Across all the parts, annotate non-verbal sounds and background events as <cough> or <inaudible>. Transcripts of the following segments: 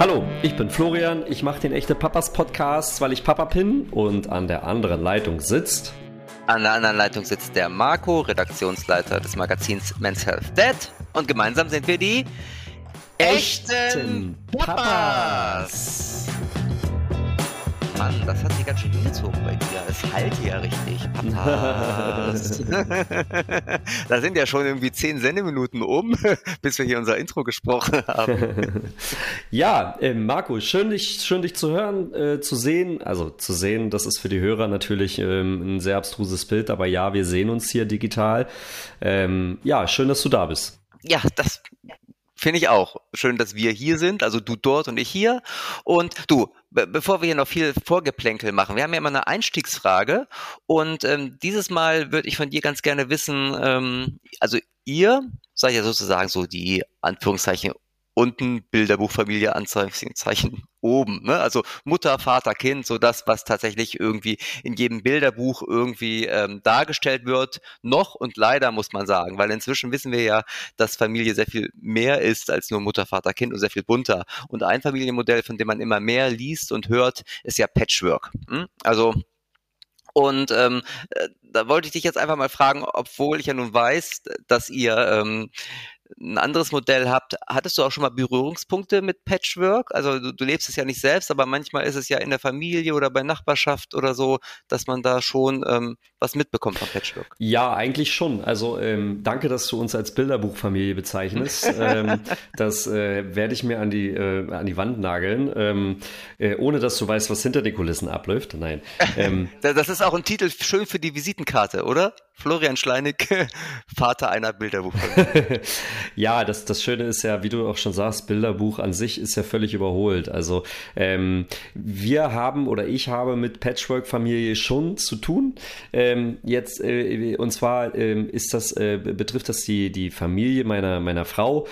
Hallo, ich bin Florian. Ich mache den Echte Papas Podcast, weil ich Papa bin und an der anderen Leitung sitzt. An der anderen Leitung sitzt der Marco, Redaktionsleiter des Magazins Men's Health Dead. Und gemeinsam sind wir die echten Papas. Mann, das hat sich ganz schön hingezogen bei dir. Es halt ja richtig. <laughs> Da sind ja schon irgendwie zehn Sendeminuten um, <laughs> bis wir hier unser Intro gesprochen <laughs> haben. ja, äh, Marco, schön dich, schön dich zu hören, äh, zu sehen. Also zu sehen, das ist für die Hörer natürlich ähm, ein sehr abstruses Bild, aber ja, wir sehen uns hier digital. Ähm, ja, schön, dass du da bist. Ja, das Finde ich auch. Schön, dass wir hier sind, also du dort und ich hier. Und du, be bevor wir hier noch viel Vorgeplänkel machen, wir haben ja immer eine Einstiegsfrage und ähm, dieses Mal würde ich von dir ganz gerne wissen, ähm, also ihr seid ja sozusagen so die Anführungszeichen unten Bilderbuchfamilie Anzeichen oben. Ne? Also Mutter, Vater, Kind, so das, was tatsächlich irgendwie in jedem Bilderbuch irgendwie ähm, dargestellt wird. Noch und leider muss man sagen, weil inzwischen wissen wir ja, dass Familie sehr viel mehr ist als nur Mutter, Vater, Kind und sehr viel bunter. Und ein Familienmodell, von dem man immer mehr liest und hört, ist ja Patchwork. Hm? Also und ähm, äh, da wollte ich dich jetzt einfach mal fragen, obwohl ich ja nun weiß, dass ihr ähm, ein anderes Modell habt, hattest du auch schon mal Berührungspunkte mit Patchwork? Also du, du, lebst es ja nicht selbst, aber manchmal ist es ja in der Familie oder bei Nachbarschaft oder so, dass man da schon ähm, was mitbekommt von Patchwork. Ja, eigentlich schon. Also ähm, danke, dass du uns als Bilderbuchfamilie bezeichnest. ähm, <laughs> das äh, werde ich mir an die, äh, an die Wand nageln, ähm, äh, ohne dass du weißt, was hinter den Kulissen abläuft. Nein. Ähm, <laughs> das ist auch ein Titel schön für die Visitenkarte, oder? Florian Schleinig, <laughs> Vater einer Bilderbuchfamilie. ja, das, das Schöne ist ja, wie du auch schon sagst, Bilderbuch an sich ist ja völlig überholt. Also ähm, wir haben oder ich habe mit Patchwork-Familie schon zu tun. Ähm, jetzt äh, und zwar ähm, ist das äh, betrifft das die die Familie meiner meiner Frau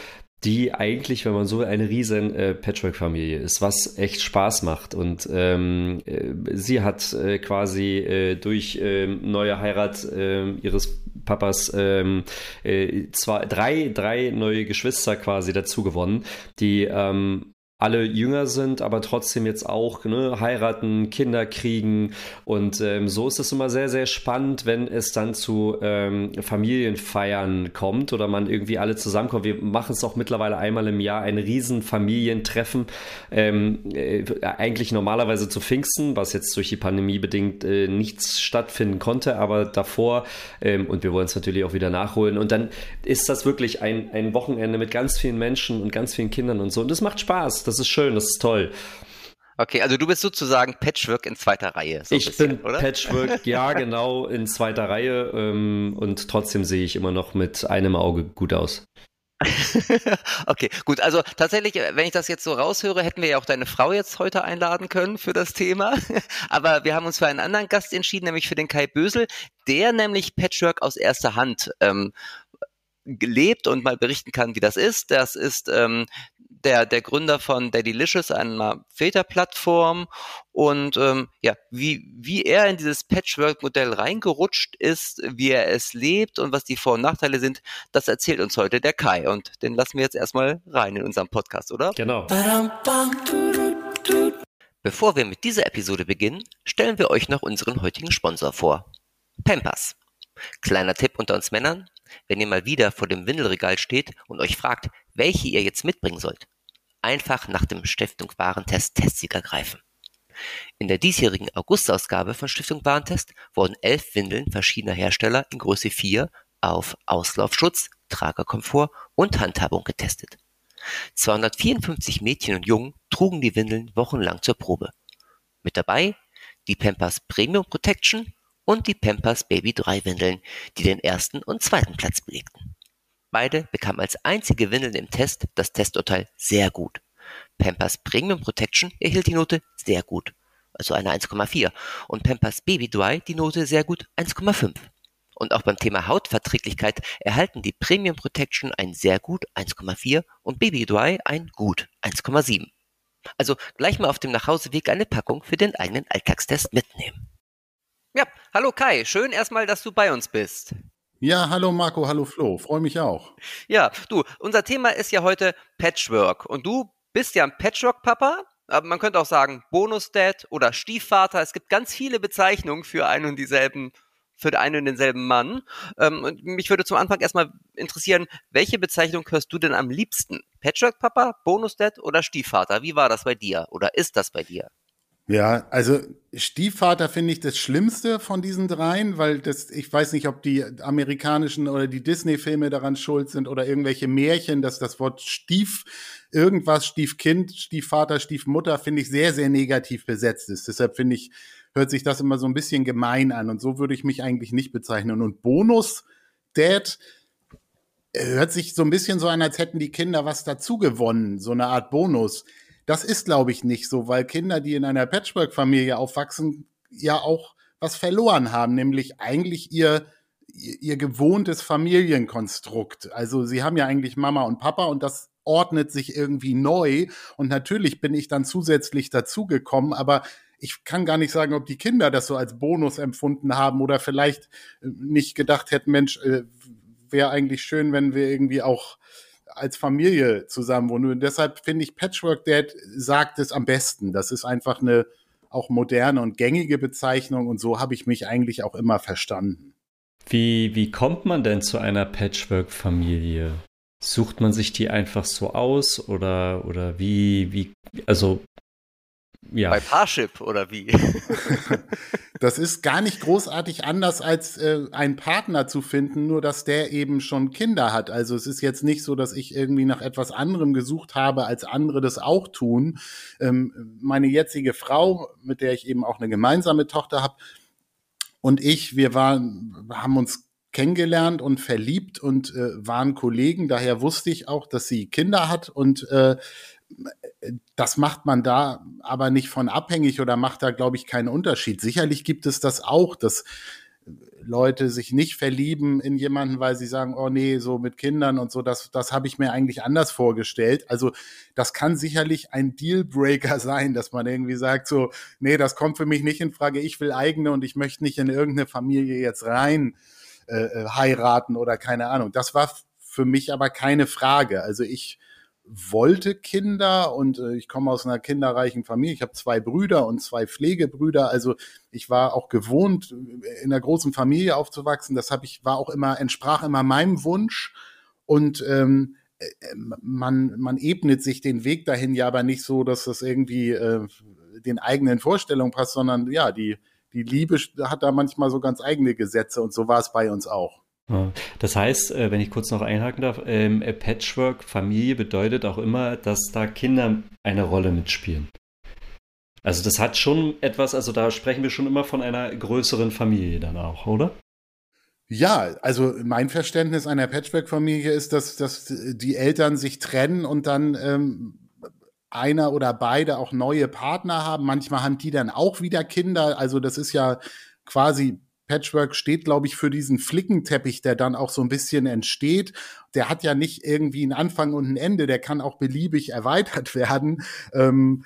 die eigentlich, wenn man so eine riesen äh, Patchwork-Familie ist, was echt Spaß macht. Und ähm, äh, sie hat äh, quasi äh, durch äh, neue Heirat äh, ihres Papas ähm, äh, zwei, drei, drei neue Geschwister quasi dazu gewonnen, die ähm, alle jünger sind, aber trotzdem jetzt auch ne, heiraten, Kinder kriegen. Und ähm, so ist es immer sehr, sehr spannend, wenn es dann zu ähm, Familienfeiern kommt oder man irgendwie alle zusammenkommt. Wir machen es auch mittlerweile einmal im Jahr, ein riesen Familientreffen. Ähm, äh, eigentlich normalerweise zu Pfingsten, was jetzt durch die Pandemie bedingt äh, nichts stattfinden konnte, aber davor, ähm, und wir wollen es natürlich auch wieder nachholen. Und dann ist das wirklich ein, ein Wochenende mit ganz vielen Menschen und ganz vielen Kindern und so. Und das macht Spaß. Das das ist schön, das ist toll. Okay, also du bist sozusagen Patchwork in zweiter Reihe. So ich bisschen, bin oder? Patchwork, ja, <laughs> genau, in zweiter Reihe ähm, und trotzdem sehe ich immer noch mit einem Auge gut aus. <laughs> okay, gut. Also tatsächlich, wenn ich das jetzt so raushöre, hätten wir ja auch deine Frau jetzt heute einladen können für das Thema. <laughs> Aber wir haben uns für einen anderen Gast entschieden, nämlich für den Kai Bösel, der nämlich Patchwork aus erster Hand ähm, gelebt und mal berichten kann, wie das ist. Das ist ähm, der, der Gründer von Daddylicious, einer Väterplattform und ähm, ja, wie, wie er in dieses Patchwork-Modell reingerutscht ist, wie er es lebt und was die Vor- und Nachteile sind, das erzählt uns heute der Kai und den lassen wir jetzt erstmal rein in unserem Podcast, oder? Genau. Bevor wir mit dieser Episode beginnen, stellen wir euch noch unseren heutigen Sponsor vor. Pampers. Kleiner Tipp unter uns Männern, wenn ihr mal wieder vor dem Windelregal steht und euch fragt, welche ihr jetzt mitbringen sollt, einfach nach dem Stiftung Warentest Testsieger greifen. In der diesjährigen Augustausgabe von Stiftung Warentest wurden elf Windeln verschiedener Hersteller in Größe 4 auf Auslaufschutz, Tragerkomfort und Handhabung getestet. 254 Mädchen und Jungen trugen die Windeln wochenlang zur Probe. Mit dabei die Pampers Premium Protection und die Pampers Baby 3 Windeln, die den ersten und zweiten Platz belegten. Beide bekamen als einzige Windeln im Test das Testurteil sehr gut. Pampers Premium Protection erhielt die Note sehr gut, also eine 1,4 und Pampers Baby Dry die Note sehr gut 1,5. Und auch beim Thema Hautverträglichkeit erhalten die Premium Protection ein sehr gut 1,4 und Baby Dry ein gut 1,7. Also gleich mal auf dem Nachhauseweg eine Packung für den eigenen Alltagstest mitnehmen. Ja, hallo Kai, schön erstmal, dass du bei uns bist. Ja, hallo Marco, hallo Flo, freue mich auch. Ja, du, unser Thema ist ja heute Patchwork und du bist ja ein Patchwork-Papa, aber man könnte auch sagen Bonus-Dad oder Stiefvater. Es gibt ganz viele Bezeichnungen für einen und dieselben für den einen und denselben Mann. Ähm, und mich würde zum Anfang erstmal interessieren, welche Bezeichnung hörst du denn am liebsten? Patchwork-Papa, Bonus-Dad oder Stiefvater? Wie war das bei dir oder ist das bei dir? Ja, also Stiefvater finde ich das Schlimmste von diesen dreien, weil das, ich weiß nicht, ob die amerikanischen oder die Disney-Filme daran schuld sind oder irgendwelche Märchen, dass das Wort Stief, irgendwas, Stiefkind, Stiefvater, Stiefmutter, finde ich sehr, sehr negativ besetzt ist. Deshalb finde ich, hört sich das immer so ein bisschen gemein an und so würde ich mich eigentlich nicht bezeichnen. Und Bonus, Dad, hört sich so ein bisschen so an, als hätten die Kinder was dazu gewonnen, so eine Art Bonus. Das ist, glaube ich, nicht so, weil Kinder, die in einer Patchwork-Familie aufwachsen, ja auch was verloren haben, nämlich eigentlich ihr, ihr gewohntes Familienkonstrukt. Also sie haben ja eigentlich Mama und Papa und das ordnet sich irgendwie neu. Und natürlich bin ich dann zusätzlich dazugekommen, aber ich kann gar nicht sagen, ob die Kinder das so als Bonus empfunden haben oder vielleicht äh, nicht gedacht hätten, Mensch, äh, wäre eigentlich schön, wenn wir irgendwie auch als Familie zusammen wohnen. Und deshalb finde ich, Patchwork Dad sagt es am besten. Das ist einfach eine auch moderne und gängige Bezeichnung und so habe ich mich eigentlich auch immer verstanden. Wie, wie kommt man denn zu einer Patchwork-Familie? Sucht man sich die einfach so aus oder, oder wie, wie, also ja. Bei Parship oder wie? <laughs> das ist gar nicht großartig anders als äh, einen Partner zu finden, nur dass der eben schon Kinder hat. Also es ist jetzt nicht so, dass ich irgendwie nach etwas anderem gesucht habe, als andere das auch tun. Ähm, meine jetzige Frau, mit der ich eben auch eine gemeinsame Tochter habe, und ich, wir waren, haben uns kennengelernt und verliebt und äh, waren Kollegen. Daher wusste ich auch, dass sie Kinder hat und äh, das macht man da aber nicht von abhängig oder macht da, glaube ich, keinen Unterschied. Sicherlich gibt es das auch, dass Leute sich nicht verlieben in jemanden, weil sie sagen, oh nee, so mit Kindern und so, das, das habe ich mir eigentlich anders vorgestellt. Also das kann sicherlich ein Dealbreaker <laughs> sein, dass man irgendwie sagt, so, nee, das kommt für mich nicht in Frage, ich will eigene und ich möchte nicht in irgendeine Familie jetzt rein äh, äh heiraten oder keine Ahnung. Das war für mich aber keine Frage. Also ich wollte Kinder und äh, ich komme aus einer kinderreichen Familie. Ich habe zwei Brüder und zwei Pflegebrüder. Also ich war auch gewohnt, in einer großen Familie aufzuwachsen. Das habe ich war auch immer entsprach immer meinem Wunsch und ähm, äh, man man ebnet sich den Weg dahin ja aber nicht so, dass das irgendwie äh, den eigenen Vorstellungen passt, sondern ja die die Liebe hat da manchmal so ganz eigene Gesetze und so war es bei uns auch. Das heißt, äh, wenn ich kurz noch einhaken darf, ähm, Patchwork, Familie bedeutet auch immer, dass da Kinder eine Rolle mitspielen. Also das hat schon etwas, also da sprechen wir schon immer von einer größeren Familie dann auch, oder? Ja, also mein Verständnis einer Patchwork-Familie ist, dass, dass die Eltern sich trennen und dann ähm, einer oder beide auch neue Partner haben. Manchmal haben die dann auch wieder Kinder. Also das ist ja quasi Patchwork steht, glaube ich, für diesen Flickenteppich, der dann auch so ein bisschen entsteht. Der hat ja nicht irgendwie einen Anfang und ein Ende, der kann auch beliebig erweitert <laughs> werden. Ähm,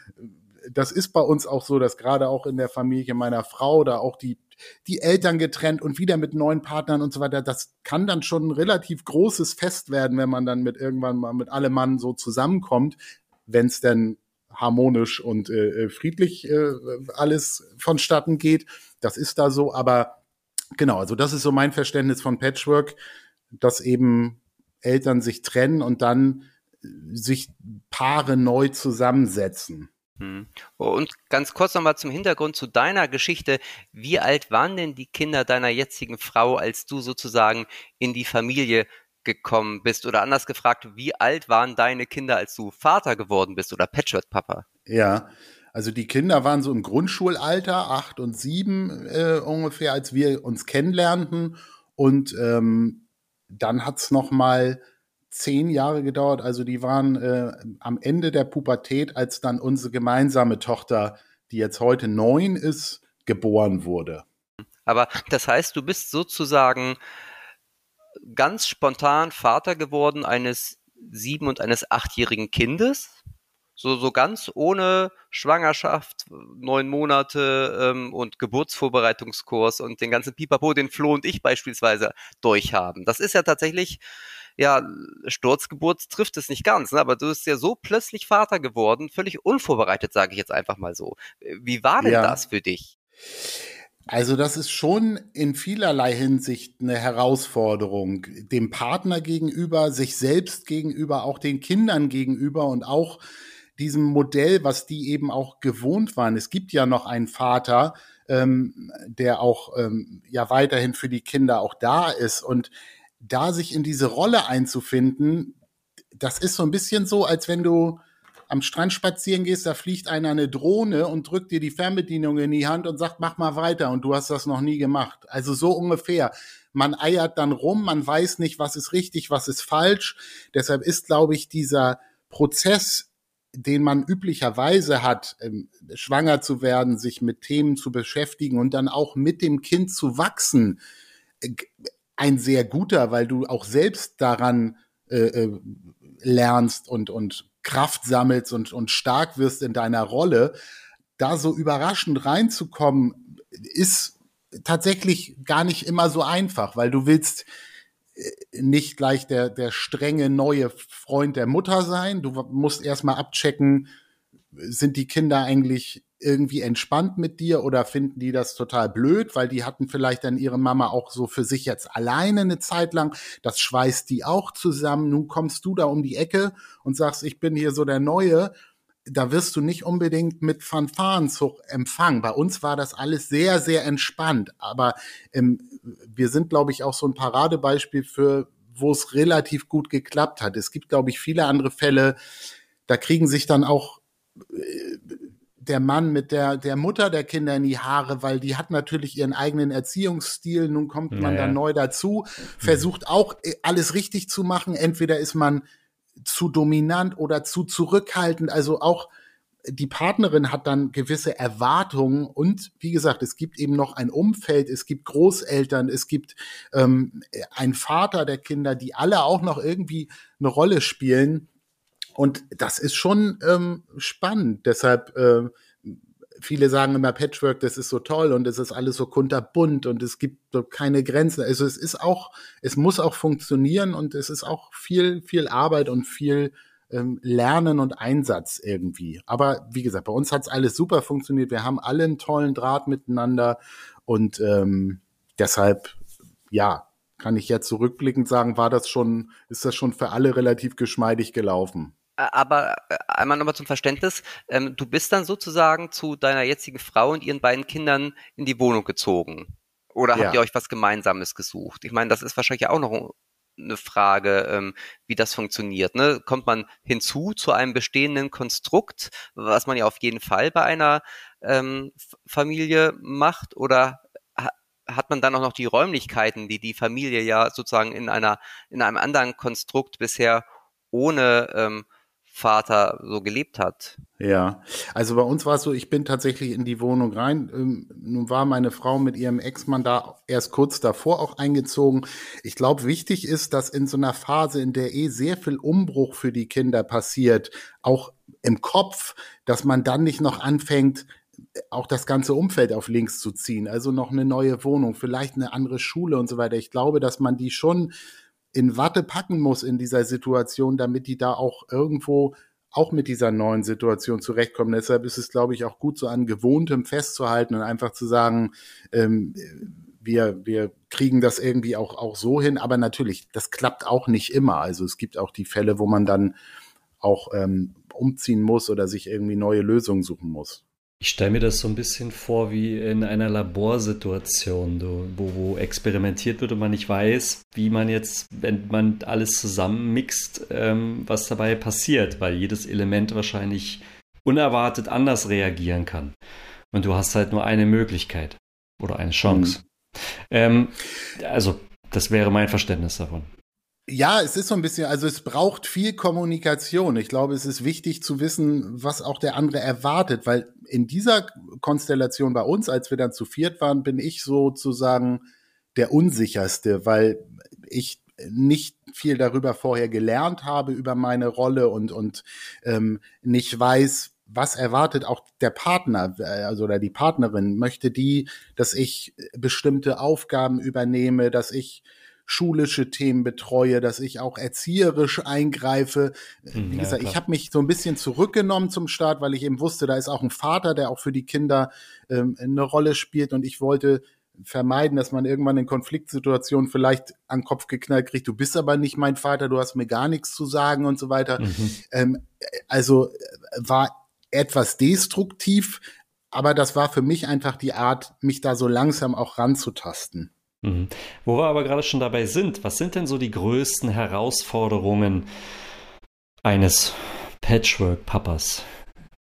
das ist bei uns auch so, dass gerade auch in der Familie meiner Frau da auch die die Eltern getrennt und wieder mit neuen Partnern und so weiter. Das kann dann schon ein relativ großes Fest werden, wenn man dann mit irgendwann mal mit allem Mann so zusammenkommt, wenn es denn harmonisch und äh, äh, friedlich äh, alles vonstatten geht. Das ist da so, aber Genau, also das ist so mein Verständnis von Patchwork, dass eben Eltern sich trennen und dann äh, sich Paare neu zusammensetzen. Hm. Und ganz kurz nochmal zum Hintergrund zu deiner Geschichte. Wie alt waren denn die Kinder deiner jetzigen Frau, als du sozusagen in die Familie gekommen bist? Oder anders gefragt, wie alt waren deine Kinder, als du Vater geworden bist oder Patchwork-Papa? Ja, also die Kinder waren so im Grundschulalter, acht und sieben äh, ungefähr, als wir uns kennenlernten. Und ähm, dann hat's noch mal zehn Jahre gedauert. Also die waren äh, am Ende der Pubertät, als dann unsere gemeinsame Tochter, die jetzt heute neun ist, geboren wurde. Aber das heißt, du bist sozusagen ganz spontan Vater geworden eines sieben- und eines achtjährigen Kindes? So, so ganz ohne Schwangerschaft, neun Monate ähm, und Geburtsvorbereitungskurs und den ganzen Pipapo, den Flo und ich beispielsweise durchhaben. Das ist ja tatsächlich ja, Sturzgeburt trifft es nicht ganz, ne? aber du bist ja so plötzlich Vater geworden, völlig unvorbereitet, sage ich jetzt einfach mal so. Wie war denn ja. das für dich? Also das ist schon in vielerlei Hinsicht eine Herausforderung, dem Partner gegenüber, sich selbst gegenüber, auch den Kindern gegenüber und auch diesem Modell, was die eben auch gewohnt waren. Es gibt ja noch einen Vater, ähm, der auch ähm, ja weiterhin für die Kinder auch da ist und da sich in diese Rolle einzufinden, das ist so ein bisschen so, als wenn du am Strand spazieren gehst, da fliegt einer eine Drohne und drückt dir die Fernbedienung in die Hand und sagt, mach mal weiter und du hast das noch nie gemacht. Also so ungefähr. Man eiert dann rum, man weiß nicht, was ist richtig, was ist falsch. Deshalb ist, glaube ich, dieser Prozess, den man üblicherweise hat, ähm, schwanger zu werden, sich mit Themen zu beschäftigen und dann auch mit dem Kind zu wachsen, äh, ein sehr guter, weil du auch selbst daran äh, äh lernst und, und Kraft sammelst und, und stark wirst in deiner Rolle, da so überraschend reinzukommen, ist tatsächlich gar nicht immer so einfach, weil du willst nicht gleich der, der strenge neue Freund der Mutter sein. Du musst erstmal abchecken, sind die Kinder eigentlich irgendwie entspannt mit dir oder finden die das total blöd, weil die hatten vielleicht dann ihre Mama auch so für sich jetzt alleine eine Zeit lang. Das schweißt die auch zusammen. Nun kommst du da um die Ecke und sagst, ich bin hier so der Neue. Da wirst du nicht unbedingt mit Fanfarenzug empfangen. Bei uns war das alles sehr, sehr entspannt. Aber ähm, wir sind, glaube ich, auch so ein Paradebeispiel für, wo es relativ gut geklappt hat. Es gibt, glaube ich, viele andere Fälle, da kriegen sich dann auch äh, der Mann mit der, der Mutter der Kinder in die Haare, weil die hat natürlich ihren eigenen Erziehungsstil. Nun kommt man naja. dann neu dazu, versucht auch äh, alles richtig zu machen. Entweder ist man zu dominant oder zu zurückhaltend. Also auch die Partnerin hat dann gewisse Erwartungen und wie gesagt, es gibt eben noch ein Umfeld, es gibt Großeltern, es gibt ähm, ein Vater der Kinder, die alle auch noch irgendwie eine Rolle spielen. Und das ist schon ähm, spannend. Deshalb, äh, viele sagen immer Patchwork, das ist so toll und es ist alles so kunterbunt und es gibt so keine Grenzen. Also es ist auch, es muss auch funktionieren und es ist auch viel, viel Arbeit und viel ähm, Lernen und Einsatz irgendwie. Aber wie gesagt, bei uns hat es alles super funktioniert. Wir haben alle einen tollen Draht miteinander und ähm, deshalb, ja, kann ich jetzt zurückblickend sagen, war das schon, ist das schon für alle relativ geschmeidig gelaufen aber äh, einmal nochmal zum Verständnis, ähm, du bist dann sozusagen zu deiner jetzigen Frau und ihren beiden Kindern in die Wohnung gezogen. Oder ja. habt ihr euch was Gemeinsames gesucht? Ich meine, das ist wahrscheinlich auch noch eine Frage, ähm, wie das funktioniert. Ne? Kommt man hinzu zu einem bestehenden Konstrukt, was man ja auf jeden Fall bei einer ähm, Familie macht, oder hat man dann auch noch die Räumlichkeiten, die die Familie ja sozusagen in einer in einem anderen Konstrukt bisher ohne ähm, Vater so gelebt hat. Ja, also bei uns war es so, ich bin tatsächlich in die Wohnung rein. Ähm, nun war meine Frau mit ihrem Ex-Mann da erst kurz davor auch eingezogen. Ich glaube, wichtig ist, dass in so einer Phase, in der eh sehr viel Umbruch für die Kinder passiert, auch im Kopf, dass man dann nicht noch anfängt, auch das ganze Umfeld auf links zu ziehen. Also noch eine neue Wohnung, vielleicht eine andere Schule und so weiter. Ich glaube, dass man die schon in Watte packen muss in dieser Situation, damit die da auch irgendwo auch mit dieser neuen Situation zurechtkommen. Deshalb ist es, glaube ich, auch gut, so an Gewohntem festzuhalten und einfach zu sagen, ähm, wir, wir kriegen das irgendwie auch, auch so hin. Aber natürlich, das klappt auch nicht immer. Also es gibt auch die Fälle, wo man dann auch ähm, umziehen muss oder sich irgendwie neue Lösungen suchen muss. Ich stelle mir das so ein bisschen vor wie in einer Laborsituation, wo, wo experimentiert wird und man nicht weiß, wie man jetzt, wenn man alles zusammenmixt, ähm, was dabei passiert, weil jedes Element wahrscheinlich unerwartet anders reagieren kann. Und du hast halt nur eine Möglichkeit oder eine Chance. Mhm. Ähm, also, das wäre mein Verständnis davon. Ja, es ist so ein bisschen, also es braucht viel Kommunikation. Ich glaube, es ist wichtig zu wissen, was auch der andere erwartet, weil in dieser Konstellation bei uns, als wir dann zu viert waren, bin ich sozusagen der unsicherste, weil ich nicht viel darüber vorher gelernt habe, über meine Rolle und, und ähm, nicht weiß, was erwartet auch der Partner, also oder die Partnerin, möchte die, dass ich bestimmte Aufgaben übernehme, dass ich schulische Themen betreue, dass ich auch erzieherisch eingreife. Hm, Wie gesagt, ja, ich habe mich so ein bisschen zurückgenommen zum Start, weil ich eben wusste, da ist auch ein Vater, der auch für die Kinder ähm, eine Rolle spielt und ich wollte vermeiden, dass man irgendwann in Konfliktsituationen vielleicht an den Kopf geknallt kriegt, du bist aber nicht mein Vater, du hast mir gar nichts zu sagen und so weiter. Mhm. Ähm, also äh, war etwas destruktiv, aber das war für mich einfach die Art, mich da so langsam auch ranzutasten. Mhm. Wo wir aber gerade schon dabei sind, was sind denn so die größten Herausforderungen eines Patchwork-Papas?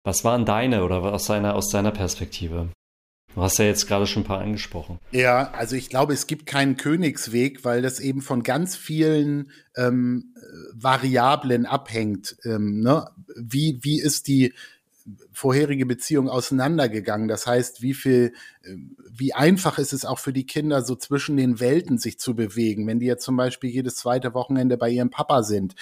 Was waren deine oder aus seiner, aus deiner Perspektive? Du hast ja jetzt gerade schon ein paar angesprochen. Ja, also ich glaube, es gibt keinen Königsweg, weil das eben von ganz vielen ähm, Variablen abhängt. Ähm, ne? wie, wie ist die vorherige Beziehung auseinandergegangen? Das heißt, wie viel, äh, wie einfach ist es auch für die Kinder, so zwischen den Welten sich zu bewegen, wenn die jetzt zum Beispiel jedes zweite Wochenende bei ihrem Papa sind?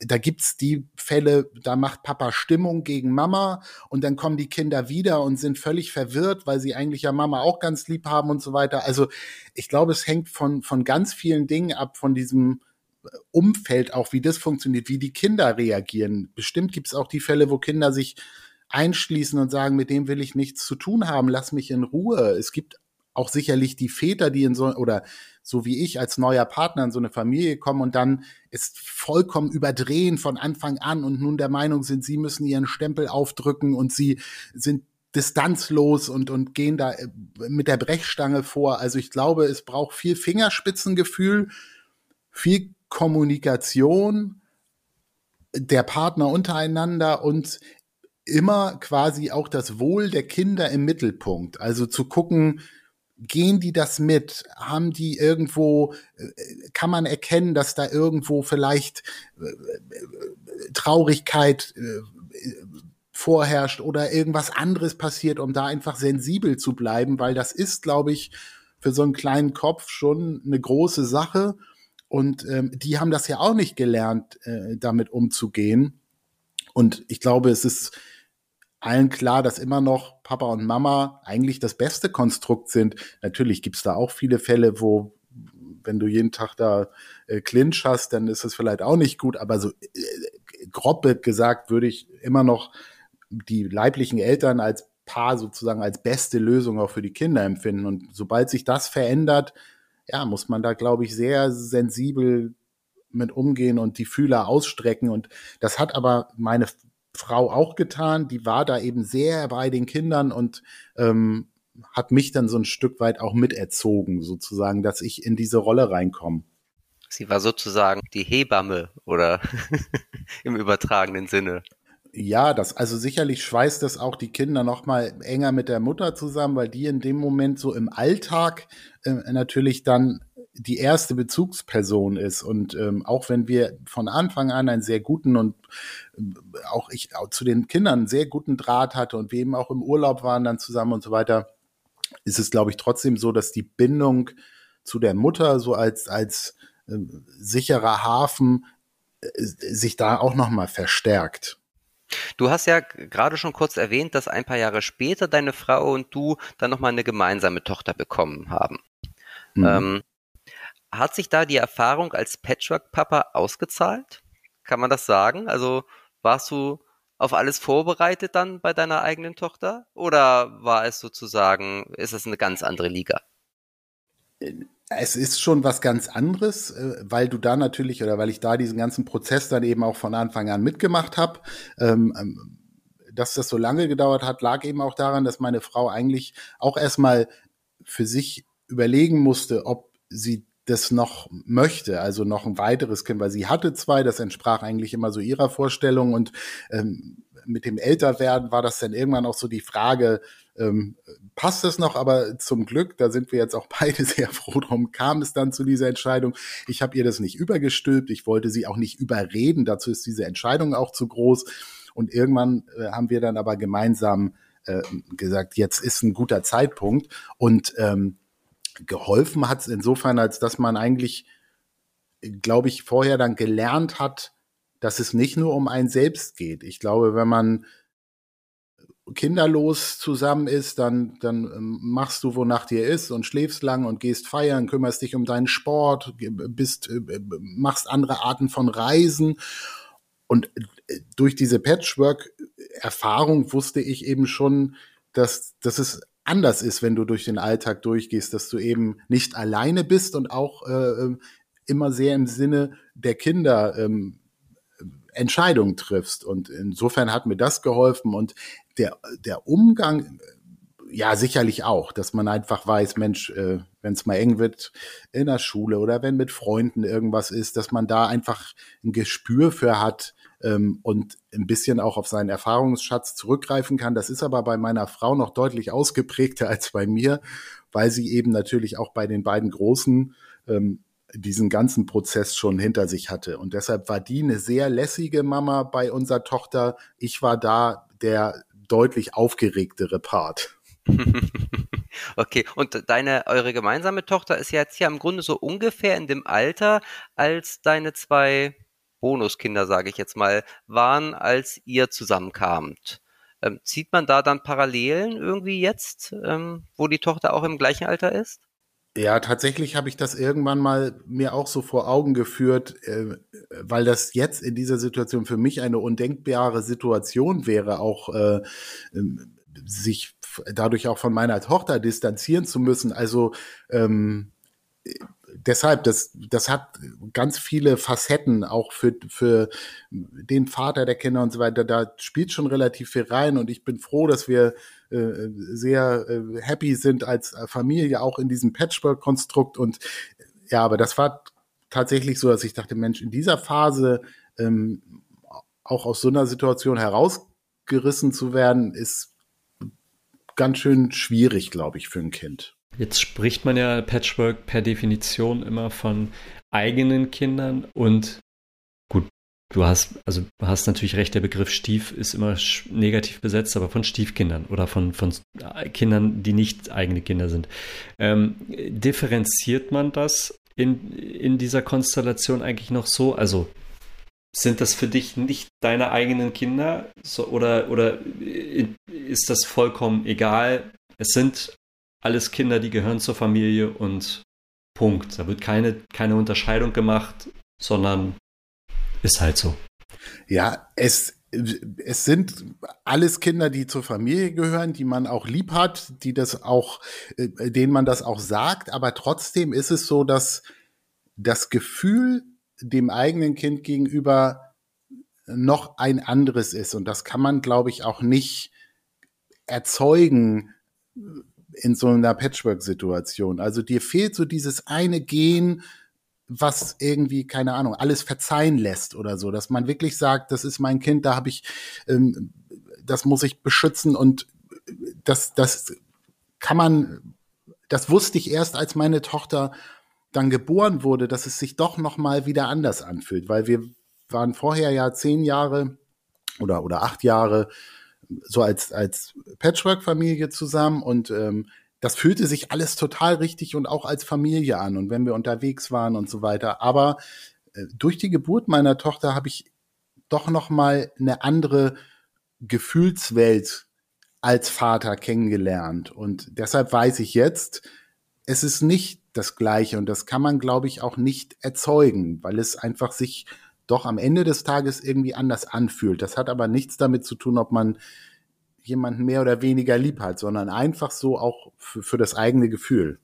da gibt's die Fälle, da macht Papa Stimmung gegen Mama und dann kommen die Kinder wieder und sind völlig verwirrt, weil sie eigentlich ja Mama auch ganz lieb haben und so weiter. Also ich glaube, es hängt von, von ganz vielen Dingen ab, von diesem Umfeld auch, wie das funktioniert, wie die Kinder reagieren. Bestimmt gibt's auch die Fälle, wo Kinder sich einschließen und sagen, mit dem will ich nichts zu tun haben, lass mich in Ruhe. Es gibt auch sicherlich die Väter, die in so oder so wie ich als neuer Partner in so eine Familie kommen und dann ist vollkommen überdrehen von Anfang an und nun der Meinung sind, sie müssen ihren Stempel aufdrücken und sie sind distanzlos und, und gehen da äh, mit der Brechstange vor. Also ich glaube, es braucht viel Fingerspitzengefühl, viel Kommunikation der Partner untereinander und immer quasi auch das Wohl der Kinder im Mittelpunkt. Also zu gucken, gehen die das mit? Haben die irgendwo, äh, kann man erkennen, dass da irgendwo vielleicht äh, Traurigkeit äh, vorherrscht oder irgendwas anderes passiert, um da einfach sensibel zu bleiben, weil das ist, glaube ich, für so einen kleinen Kopf schon eine große Sache. Und ähm, die haben das ja auch nicht gelernt, äh, damit umzugehen. Und ich glaube, es ist allen klar, dass immer noch Papa und Mama eigentlich das beste Konstrukt sind. Natürlich gibt's da auch viele Fälle, wo wenn du jeden Tag da äh, Clinch hast, dann ist es vielleicht auch nicht gut, aber so äh, grob gesagt würde ich immer noch die leiblichen Eltern als Paar sozusagen als beste Lösung auch für die Kinder empfinden. Und sobald sich das verändert, ja, muss man da, glaube ich, sehr sensibel mit umgehen und die Fühler ausstrecken. Und das hat aber meine Frau auch getan. Die war da eben sehr bei den Kindern und ähm, hat mich dann so ein Stück weit auch miterzogen, sozusagen, dass ich in diese Rolle reinkomme. Sie war sozusagen die Hebamme oder <laughs> im übertragenen Sinne. Ja, das, also sicherlich schweißt das auch die Kinder noch mal enger mit der Mutter zusammen, weil die in dem Moment so im Alltag äh, natürlich dann die erste Bezugsperson ist. Und ähm, auch wenn wir von Anfang an einen sehr guten und äh, auch ich auch zu den Kindern einen sehr guten Draht hatte und wir eben auch im Urlaub waren dann zusammen und so weiter, ist es, glaube ich, trotzdem so, dass die Bindung zu der Mutter so als, als äh, sicherer Hafen äh, sich da auch nochmal verstärkt. Du hast ja gerade schon kurz erwähnt, dass ein paar Jahre später deine Frau und du dann nochmal eine gemeinsame Tochter bekommen haben. Mhm. Ähm, hat sich da die Erfahrung als Patchwork-Papa ausgezahlt? Kann man das sagen? Also warst du auf alles vorbereitet dann bei deiner eigenen Tochter? Oder war es sozusagen, ist es eine ganz andere Liga? Es ist schon was ganz anderes, äh, weil du da natürlich oder weil ich da diesen ganzen Prozess dann eben auch von Anfang an mitgemacht habe. Ähm, ähm, dass das so lange gedauert hat, lag eben auch daran, dass meine Frau eigentlich auch erstmal für sich überlegen musste, ob sie das noch möchte, also noch ein weiteres Kind, weil sie hatte zwei, das entsprach eigentlich immer so ihrer Vorstellung und ähm, mit dem Älterwerden war das dann irgendwann auch so die Frage, ähm, passt es noch, aber zum Glück, da sind wir jetzt auch <laughs> beide sehr froh drum, kam es dann zu dieser Entscheidung. Ich habe ihr das nicht übergestülpt, ich wollte sie auch nicht überreden, dazu ist diese Entscheidung auch zu groß. Und irgendwann äh, haben wir dann aber gemeinsam äh, gesagt, jetzt ist ein guter Zeitpunkt. Und ähm, geholfen hat es insofern, als dass man eigentlich, glaube ich, vorher dann gelernt hat, dass es nicht nur um einen selbst geht. Ich glaube, wenn man kinderlos zusammen ist, dann, dann ähm, machst du, wonach dir ist und schläfst lang und gehst feiern, kümmerst dich um deinen Sport, bist, äh, machst andere Arten von Reisen. Und äh, durch diese Patchwork-Erfahrung wusste ich eben schon, dass, dass es anders ist, wenn du durch den Alltag durchgehst, dass du eben nicht alleine bist und auch äh, ähm, immer sehr im Sinne der Kinder ähm, Entscheidungen triffst. Und insofern hat mir das geholfen. Und der, der Umgang, ja, sicherlich auch, dass man einfach weiß, Mensch, äh, wenn es mal eng wird in der Schule oder wenn mit Freunden irgendwas ist, dass man da einfach ein Gespür für hat ähm, und ein bisschen auch auf seinen Erfahrungsschatz zurückgreifen kann. Das ist aber bei meiner Frau noch deutlich ausgeprägter als bei mir, weil sie eben natürlich auch bei den beiden Großen ähm, diesen ganzen Prozess schon hinter sich hatte. Und deshalb war die eine sehr lässige Mama bei unserer Tochter. Ich war da der deutlich aufgeregtere Part. <laughs> okay, und deine, eure gemeinsame Tochter ist jetzt ja im Grunde so ungefähr in dem Alter, als deine zwei Bonuskinder, sage ich jetzt mal, waren, als ihr zusammenkamt. Ähm, zieht man da dann Parallelen irgendwie jetzt, ähm, wo die Tochter auch im gleichen Alter ist? Ja, tatsächlich habe ich das irgendwann mal mir auch so vor Augen geführt, äh, weil das jetzt in dieser Situation für mich eine undenkbare Situation wäre, auch äh, ähm, sich dadurch auch von meiner Tochter distanzieren zu müssen. Also ähm, deshalb, das, das hat ganz viele Facetten, auch für, für den Vater der Kinder und so weiter. Da spielt schon relativ viel rein und ich bin froh, dass wir äh, sehr äh, happy sind als Familie, auch in diesem Patchwork-Konstrukt. Und ja, aber das war tatsächlich so, dass ich dachte, Mensch, in dieser Phase ähm, auch aus so einer Situation herausgerissen zu werden, ist ganz schön schwierig, glaube ich, für ein Kind. Jetzt spricht man ja Patchwork per Definition immer von eigenen Kindern und gut, du hast, also hast natürlich recht, der Begriff Stief ist immer negativ besetzt, aber von Stiefkindern oder von, von Kindern, die nicht eigene Kinder sind. Ähm, differenziert man das in, in dieser Konstellation eigentlich noch so? Also sind das für dich nicht deine eigenen Kinder so, oder, oder ist das vollkommen egal? Es sind alles Kinder, die gehören zur Familie und Punkt. Da wird keine, keine Unterscheidung gemacht, sondern ist halt so. Ja, es, es sind alles Kinder, die zur Familie gehören, die man auch lieb hat, die das auch, äh, denen man das auch sagt, aber trotzdem ist es so, dass das Gefühl dem eigenen Kind gegenüber noch ein anderes ist. Und das kann man, glaube ich, auch nicht erzeugen in so einer Patchwork-Situation. Also dir fehlt so dieses eine Gen, was irgendwie, keine Ahnung, alles verzeihen lässt oder so, dass man wirklich sagt, das ist mein Kind, da habe ich, ähm, das muss ich beschützen und das, das kann man, das wusste ich erst, als meine Tochter dann geboren wurde, dass es sich doch noch mal wieder anders anfühlt, weil wir waren vorher ja zehn Jahre oder oder acht Jahre so als als Patchwork-Familie zusammen und ähm, das fühlte sich alles total richtig und auch als Familie an und wenn wir unterwegs waren und so weiter. Aber äh, durch die Geburt meiner Tochter habe ich doch noch mal eine andere Gefühlswelt als Vater kennengelernt und deshalb weiß ich jetzt, es ist nicht das Gleiche und das kann man, glaube ich, auch nicht erzeugen, weil es einfach sich doch am Ende des Tages irgendwie anders anfühlt. Das hat aber nichts damit zu tun, ob man jemanden mehr oder weniger lieb hat, sondern einfach so auch für, für das eigene Gefühl.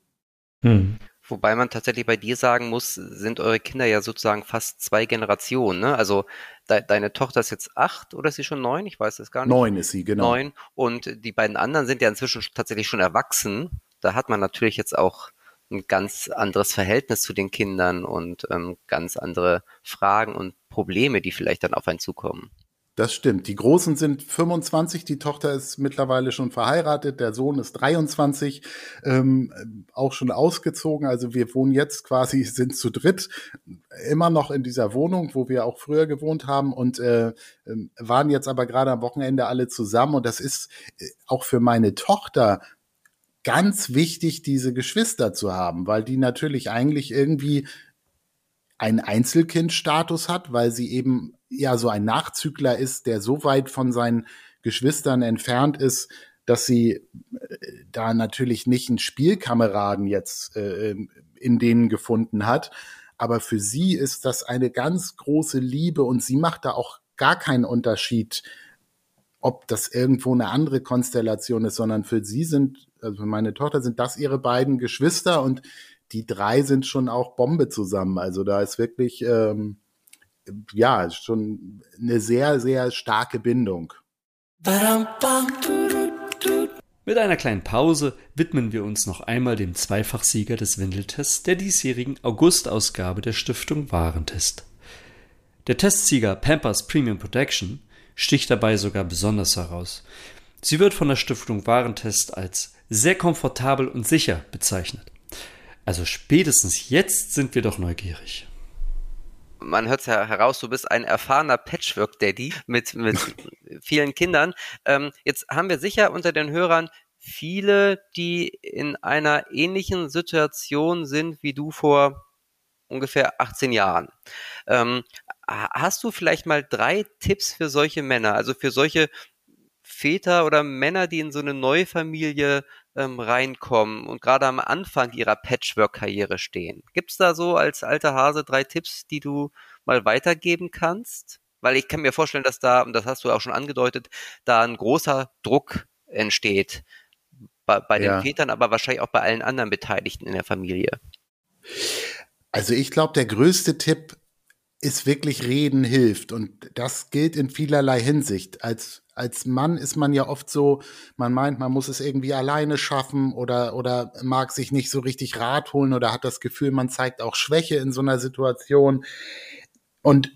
Hm. Wobei man tatsächlich bei dir sagen muss, sind eure Kinder ja sozusagen fast zwei Generationen. Ne? Also de deine Tochter ist jetzt acht oder ist sie schon neun? Ich weiß es gar nicht. Neun ist sie, genau. Neun. Und die beiden anderen sind ja inzwischen tatsächlich schon erwachsen. Da hat man natürlich jetzt auch ein ganz anderes Verhältnis zu den Kindern und ähm, ganz andere Fragen und Probleme, die vielleicht dann auf einen zukommen. Das stimmt. Die Großen sind 25, die Tochter ist mittlerweile schon verheiratet, der Sohn ist 23, ähm, auch schon ausgezogen. Also wir wohnen jetzt quasi, sind zu dritt, immer noch in dieser Wohnung, wo wir auch früher gewohnt haben und äh, ähm, waren jetzt aber gerade am Wochenende alle zusammen. Und das ist äh, auch für meine Tochter ganz wichtig, diese Geschwister zu haben, weil die natürlich eigentlich irgendwie einen Einzelkindstatus hat, weil sie eben ja so ein Nachzügler ist, der so weit von seinen Geschwistern entfernt ist, dass sie äh, da natürlich nicht einen Spielkameraden jetzt äh, in denen gefunden hat. Aber für sie ist das eine ganz große Liebe und sie macht da auch gar keinen Unterschied, ob das irgendwo eine andere Konstellation ist, sondern für sie sind, also für meine Tochter sind das ihre beiden Geschwister und die drei sind schon auch Bombe zusammen. Also da ist wirklich, ähm, ja, schon eine sehr, sehr starke Bindung. Mit einer kleinen Pause widmen wir uns noch einmal dem Zweifachsieger des Windeltests der diesjährigen August-Ausgabe der Stiftung Warentest. Der Testsieger Pampers Premium Protection sticht dabei sogar besonders heraus. Sie wird von der Stiftung Warentest als sehr komfortabel und sicher bezeichnet. Also spätestens jetzt sind wir doch neugierig man hört es ja heraus, du bist ein erfahrener Patchwork-Daddy mit, mit <laughs> vielen Kindern. Ähm, jetzt haben wir sicher unter den Hörern viele, die in einer ähnlichen Situation sind wie du vor ungefähr 18 Jahren. Ähm, hast du vielleicht mal drei Tipps für solche Männer, also für solche Väter oder Männer, die in so eine neue Familie ähm, reinkommen und gerade am Anfang ihrer Patchwork-Karriere stehen. Gibt es da so als alter Hase drei Tipps, die du mal weitergeben kannst? Weil ich kann mir vorstellen, dass da, und das hast du auch schon angedeutet, da ein großer Druck entsteht bei, bei den ja. Vätern, aber wahrscheinlich auch bei allen anderen Beteiligten in der Familie. Also ich glaube, der größte Tipp ist wirklich reden hilft und das gilt in vielerlei Hinsicht. Als als Mann ist man ja oft so, man meint, man muss es irgendwie alleine schaffen oder, oder mag sich nicht so richtig Rat holen oder hat das Gefühl, man zeigt auch Schwäche in so einer Situation. Und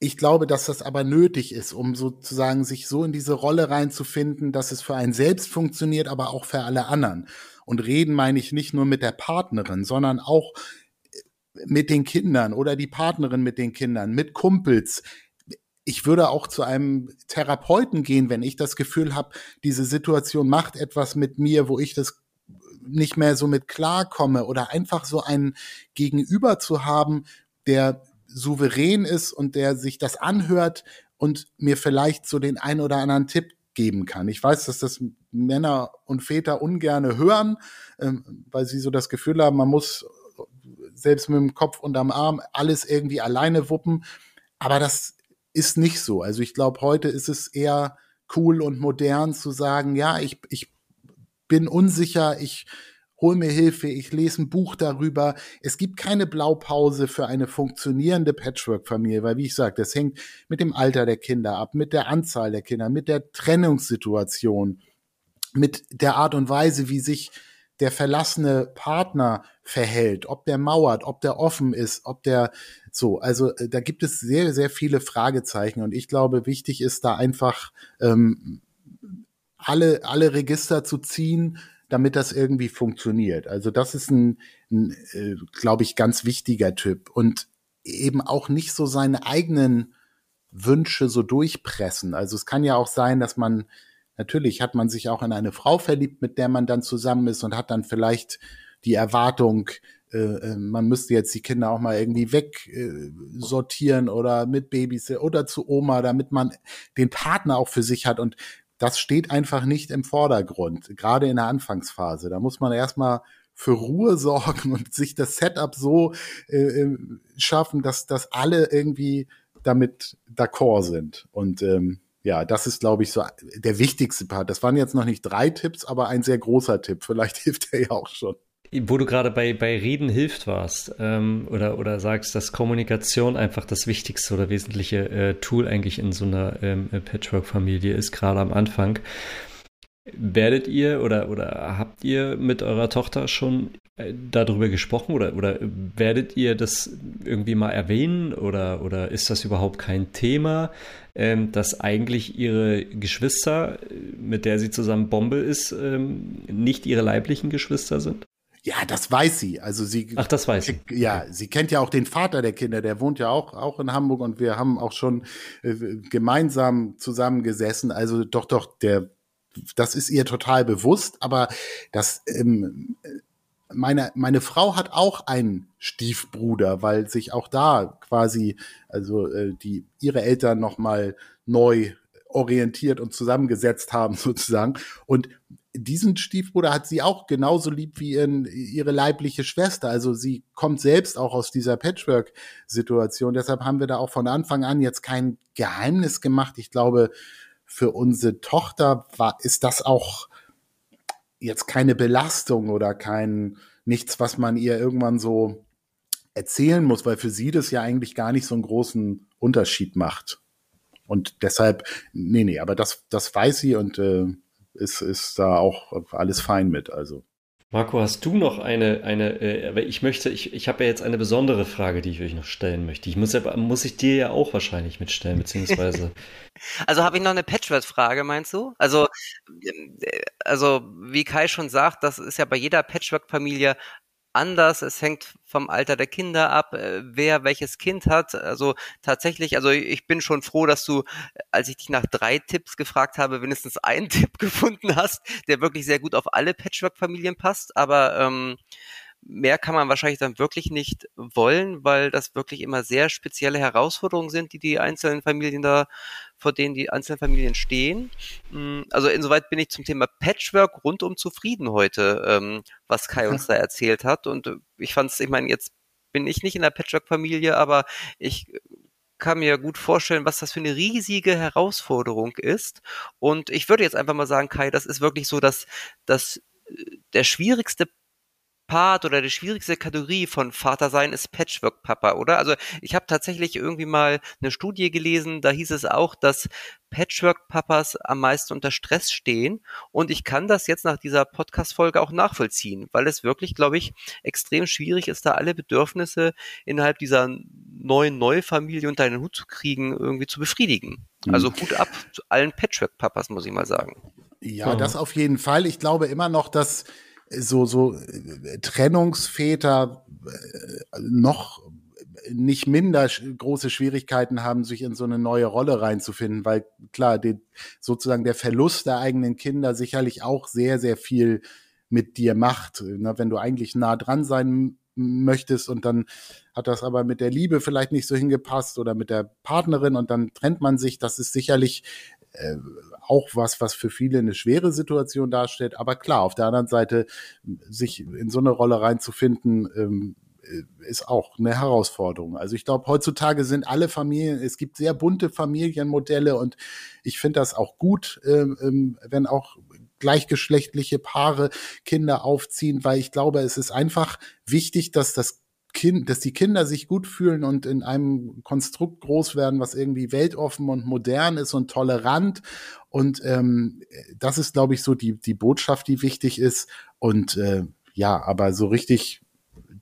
ich glaube, dass das aber nötig ist, um sozusagen sich so in diese Rolle reinzufinden, dass es für einen selbst funktioniert, aber auch für alle anderen. Und reden meine ich nicht nur mit der Partnerin, sondern auch mit den Kindern oder die Partnerin mit den Kindern, mit Kumpels, ich würde auch zu einem Therapeuten gehen, wenn ich das Gefühl habe, diese Situation macht etwas mit mir, wo ich das nicht mehr so mit klarkomme oder einfach so einen Gegenüber zu haben, der souverän ist und der sich das anhört und mir vielleicht so den ein oder anderen Tipp geben kann. Ich weiß, dass das Männer und Väter ungerne hören, ähm, weil sie so das Gefühl haben, man muss selbst mit dem Kopf unterm Arm alles irgendwie alleine wuppen. Aber das ist nicht so. Also ich glaube, heute ist es eher cool und modern zu sagen, ja, ich, ich bin unsicher, ich hol mir Hilfe, ich lese ein Buch darüber. Es gibt keine Blaupause für eine funktionierende Patchwork-Familie, weil wie ich sage, das hängt mit dem Alter der Kinder ab, mit der Anzahl der Kinder, mit der Trennungssituation, mit der Art und Weise, wie sich der verlassene Partner verhält, ob der mauert, ob der offen ist, ob der so, also äh, da gibt es sehr, sehr viele Fragezeichen und ich glaube, wichtig ist da einfach ähm, alle, alle Register zu ziehen, damit das irgendwie funktioniert. Also das ist ein, ein äh, glaube ich, ganz wichtiger Typ und eben auch nicht so seine eigenen Wünsche so durchpressen. Also es kann ja auch sein, dass man natürlich hat man sich auch in eine Frau verliebt, mit der man dann zusammen ist und hat dann vielleicht die Erwartung, äh, äh man müsste jetzt die Kinder auch mal irgendwie wegsortieren äh, oder mit Babys oder zu Oma, damit man den Partner auch für sich hat. Und das steht einfach nicht im Vordergrund, gerade in der Anfangsphase. Da muss man erstmal für Ruhe <laughs> sorgen und sich das Setup so äh, äh schaffen, dass, dass alle irgendwie damit d'accord sind. Und ähm, ja, das ist, glaube ich, so der wichtigste Part. Das waren jetzt noch nicht drei Tipps, aber ein sehr großer Tipp. Vielleicht <laughs> hilft er ja auch schon. Wo du gerade bei, bei Reden hilft warst ähm, oder, oder sagst, dass Kommunikation einfach das wichtigste oder wesentliche äh, Tool eigentlich in so einer ähm, Patchwork-Familie ist, gerade am Anfang. Werdet ihr oder, oder habt ihr mit eurer Tochter schon äh, darüber gesprochen oder, oder werdet ihr das irgendwie mal erwähnen oder, oder ist das überhaupt kein Thema, ähm, dass eigentlich ihre Geschwister, mit der sie zusammen Bombe ist, ähm, nicht ihre leiblichen Geschwister sind? Ja, das weiß sie. Also sie. Ach, das weiß sie. Ja, sie kennt ja auch den Vater der Kinder. Der wohnt ja auch auch in Hamburg und wir haben auch schon äh, gemeinsam zusammengesessen. Also doch, doch, der das ist ihr total bewusst, aber das ähm, meine, meine Frau hat auch einen Stiefbruder, weil sich auch da quasi, also äh, die ihre Eltern noch mal neu orientiert und zusammengesetzt haben, <laughs> sozusagen. Und diesen Stiefbruder hat sie auch genauso lieb wie in, ihre leibliche Schwester. Also sie kommt selbst auch aus dieser Patchwork-Situation. Deshalb haben wir da auch von Anfang an jetzt kein Geheimnis gemacht. Ich glaube, für unsere Tochter war, ist das auch jetzt keine Belastung oder kein nichts, was man ihr irgendwann so erzählen muss, weil für sie das ja eigentlich gar nicht so einen großen Unterschied macht. Und deshalb, nee, nee, aber das, das weiß sie und äh, ist, ist da auch alles fein mit. Also. Marco, hast du noch eine, eine, äh, ich möchte, ich, ich habe ja jetzt eine besondere Frage, die ich euch noch stellen möchte. Ich muss ja, muss ich dir ja auch wahrscheinlich mitstellen, beziehungsweise. <laughs> Also habe ich noch eine Patchwork-Frage, meinst du? Also, äh, also, wie Kai schon sagt, das ist ja bei jeder Patchwork-Familie anders. Es hängt vom Alter der Kinder ab, äh, wer welches Kind hat. Also tatsächlich, also ich bin schon froh, dass du, als ich dich nach drei Tipps gefragt habe, wenigstens einen <laughs> Tipp gefunden hast, der wirklich sehr gut auf alle Patchwork-Familien passt. Aber ähm, mehr kann man wahrscheinlich dann wirklich nicht wollen, weil das wirklich immer sehr spezielle Herausforderungen sind, die die einzelnen Familien da, vor denen die einzelnen Familien stehen. Mm, also insoweit bin ich zum Thema Patchwork rundum zufrieden heute, ähm, was Kai uns da erzählt hat. Und ich fand es, ich meine, jetzt bin ich nicht in der Patchwork-Familie, aber ich kann mir gut vorstellen, was das für eine riesige Herausforderung ist. Und ich würde jetzt einfach mal sagen, Kai, das ist wirklich so, dass, dass äh, der schwierigste Part oder die schwierigste Kategorie von Vater sein ist Patchwork-Papa, oder? Also ich habe tatsächlich irgendwie mal eine Studie gelesen, da hieß es auch, dass Patchwork-Papas am meisten unter Stress stehen. Und ich kann das jetzt nach dieser Podcast-Folge auch nachvollziehen, weil es wirklich, glaube ich, extrem schwierig ist, da alle Bedürfnisse innerhalb dieser neuen Neufamilie unter einen Hut zu kriegen, irgendwie zu befriedigen. Mhm. Also Hut ab zu allen Patchwork-Papas, muss ich mal sagen. Ja, das auf jeden Fall. Ich glaube immer noch, dass so, so äh, Trennungsväter äh, noch nicht minder große Schwierigkeiten haben, sich in so eine neue Rolle reinzufinden, weil klar, die, sozusagen der Verlust der eigenen Kinder sicherlich auch sehr, sehr viel mit dir macht. Ne? Wenn du eigentlich nah dran sein möchtest und dann hat das aber mit der Liebe vielleicht nicht so hingepasst oder mit der Partnerin und dann trennt man sich, das ist sicherlich äh, auch was, was für viele eine schwere Situation darstellt. Aber klar, auf der anderen Seite, sich in so eine Rolle reinzufinden, ähm, äh, ist auch eine Herausforderung. Also ich glaube, heutzutage sind alle Familien, es gibt sehr bunte Familienmodelle und ich finde das auch gut, ähm, ähm, wenn auch gleichgeschlechtliche Paare Kinder aufziehen, weil ich glaube, es ist einfach wichtig, dass das Kind, dass die Kinder sich gut fühlen und in einem Konstrukt groß werden, was irgendwie weltoffen und modern ist und tolerant. Und ähm, das ist, glaube ich, so die, die Botschaft, die wichtig ist. Und äh, ja, aber so richtig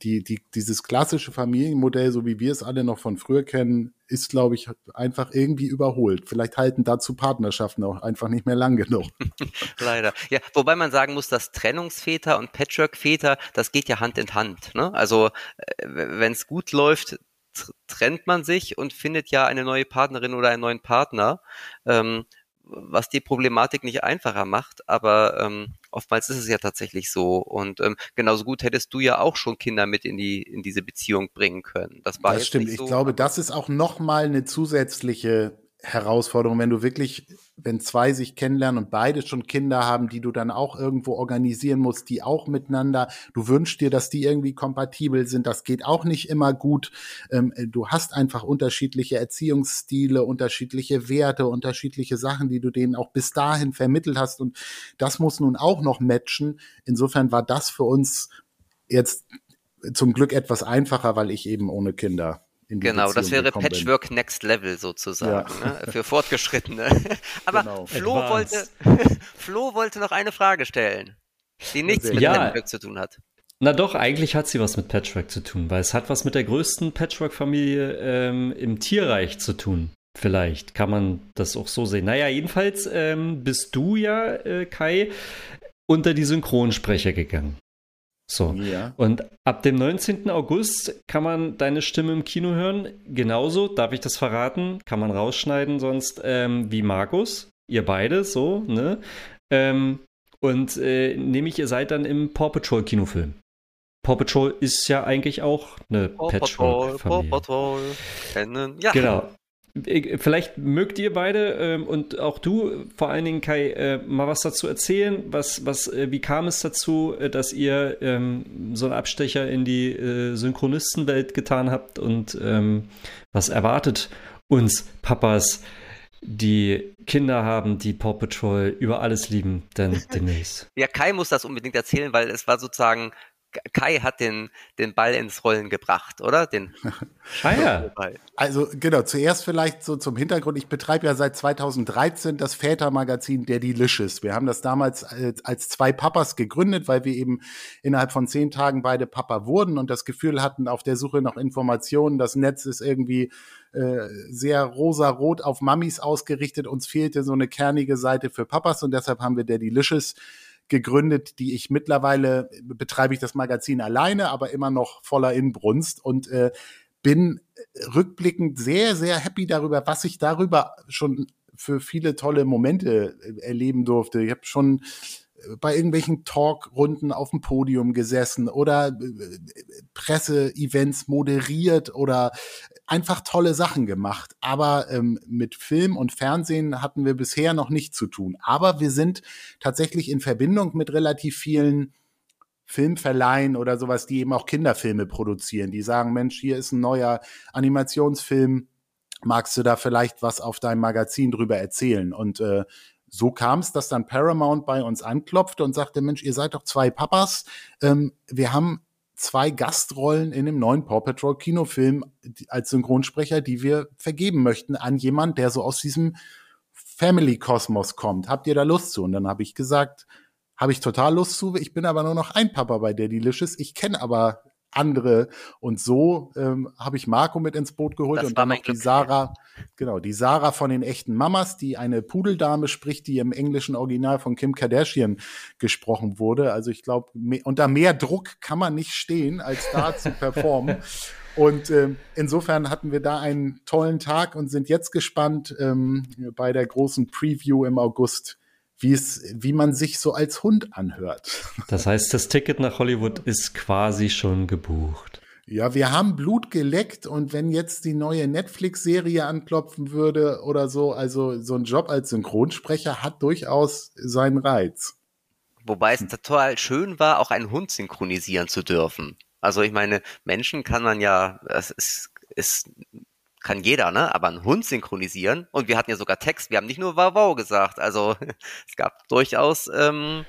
die, die, dieses klassische Familienmodell, so wie wir es alle noch von früher kennen, ist, glaube ich, einfach irgendwie überholt. Vielleicht halten dazu Partnerschaften auch einfach nicht mehr lang genug. <laughs> Leider. Ja, wobei man sagen muss, dass Trennungsväter und Patchwork-Väter, das geht ja Hand in Hand. Ne? Also, äh, wenn es gut läuft, trennt man sich und findet ja eine neue Partnerin oder einen neuen Partner. Ähm, was die Problematik nicht einfacher macht, aber ähm, oftmals ist es ja tatsächlich so. Und ähm, genauso gut hättest du ja auch schon Kinder mit in die in diese Beziehung bringen können. Das war das stimmt. So, ich glaube, das ist auch noch mal eine zusätzliche Herausforderung, wenn du wirklich, wenn zwei sich kennenlernen und beide schon Kinder haben, die du dann auch irgendwo organisieren musst, die auch miteinander, du wünschst dir, dass die irgendwie kompatibel sind, das geht auch nicht immer gut. Ähm, du hast einfach unterschiedliche Erziehungsstile, unterschiedliche Werte, unterschiedliche Sachen, die du denen auch bis dahin vermittelt hast und das muss nun auch noch matchen. Insofern war das für uns jetzt zum Glück etwas einfacher, weil ich eben ohne Kinder genau, das wäre Patchwork bin. Next Level sozusagen, ja. ne? für <laughs> Fortgeschrittene. <laughs> Aber genau. Flo, wollte, <laughs> Flo wollte noch eine Frage stellen, die nichts mit ja. Patchwork zu tun hat. Na doch, eigentlich hat sie was mit Patchwork zu tun, weil es hat was mit der größten Patchwork-Familie ähm, im Tierreich zu tun. Vielleicht kann man das auch so sehen. Naja, jedenfalls ähm, bist du ja, äh, Kai, unter die Synchronsprecher gegangen. So. Ja. Und ab dem 19. August kann man deine Stimme im Kino hören. Genauso, darf ich das verraten? Kann man rausschneiden, sonst ähm, wie Markus. Ihr beide, so, ne? Ähm, und äh, nämlich, ihr seid dann im Paw Patrol Kinofilm. Paw Patrol ist ja eigentlich auch eine Patchwork-Familie. Paw Patrol, ja. Genau. Vielleicht mögt ihr beide ähm, und auch du, vor allen Dingen Kai, äh, mal was dazu erzählen. Was, was, äh, wie kam es dazu, äh, dass ihr ähm, so einen Abstecher in die äh, Synchronistenwelt getan habt und ähm, was erwartet uns Papas, die Kinder haben, die Paw Patrol über alles lieben, denn <laughs> demnächst. Ja, Kai muss das unbedingt erzählen, weil es war sozusagen Kai hat den, den Ball ins Rollen gebracht, oder? Den <laughs> ja. Also genau, zuerst vielleicht so zum Hintergrund. Ich betreibe ja seit 2013 das Vätermagazin Der Delicious. Wir haben das damals als, als, zwei Papas gegründet, weil wir eben innerhalb von zehn Tagen beide Papa wurden und das Gefühl hatten, auf der Suche nach Informationen, das Netz ist irgendwie äh, sehr rosa-rot auf Mammis ausgerichtet. Uns fehlte so eine kernige Seite für Papas und deshalb haben wir Der Delicious gegründet, die ich mittlerweile betreibe ich das Magazin alleine, aber immer noch voller Inbrunst und äh, bin rückblickend sehr, sehr happy darüber, was ich darüber schon für viele tolle Momente äh, erleben durfte. Ich habe schon äh, bei irgendwelchen Talkrunden auf dem Podium gesessen oder äh, Presse-Events moderiert oder einfach tolle Sachen gemacht. Aber ähm, mit Film und Fernsehen hatten wir bisher noch nicht zu tun. Aber wir sind tatsächlich in Verbindung mit relativ vielen Filmverleihen oder sowas, die eben auch Kinderfilme produzieren. Die sagen, Mensch, hier ist ein neuer Animationsfilm. Magst du da vielleicht was auf deinem Magazin drüber erzählen? Und äh, so kam es, dass dann Paramount bei uns anklopfte und sagte, Mensch, ihr seid doch zwei Papas. Ähm, wir haben zwei Gastrollen in dem neuen Paw Patrol Kinofilm als Synchronsprecher, die wir vergeben möchten an jemand, der so aus diesem Family-Kosmos kommt. Habt ihr da Lust zu? Und dann habe ich gesagt, habe ich total Lust zu. Ich bin aber nur noch ein Papa bei der Delicious. Ich kenne aber andere. Und so ähm, habe ich Marco mit ins Boot geholt das und dann noch die Sarah, genau, die Sarah von den echten Mamas, die eine Pudeldame spricht, die im englischen Original von Kim Kardashian gesprochen wurde. Also ich glaube, unter mehr Druck kann man nicht stehen, als da <laughs> zu performen. Und ähm, insofern hatten wir da einen tollen Tag und sind jetzt gespannt ähm, bei der großen Preview im August, wie es, wie man sich so als Hund anhört. <laughs> Das heißt, das Ticket nach Hollywood ist quasi schon gebucht. Ja, wir haben Blut geleckt und wenn jetzt die neue Netflix-Serie anklopfen würde oder so, also so ein Job als Synchronsprecher hat durchaus seinen Reiz. Wobei es total schön war, auch einen Hund synchronisieren zu dürfen. Also ich meine, Menschen kann man ja, es ist, ist kann jeder, ne? Aber einen Hund synchronisieren und wir hatten ja sogar Text, wir haben nicht nur wow wow gesagt, also <laughs> es gab durchaus ähm,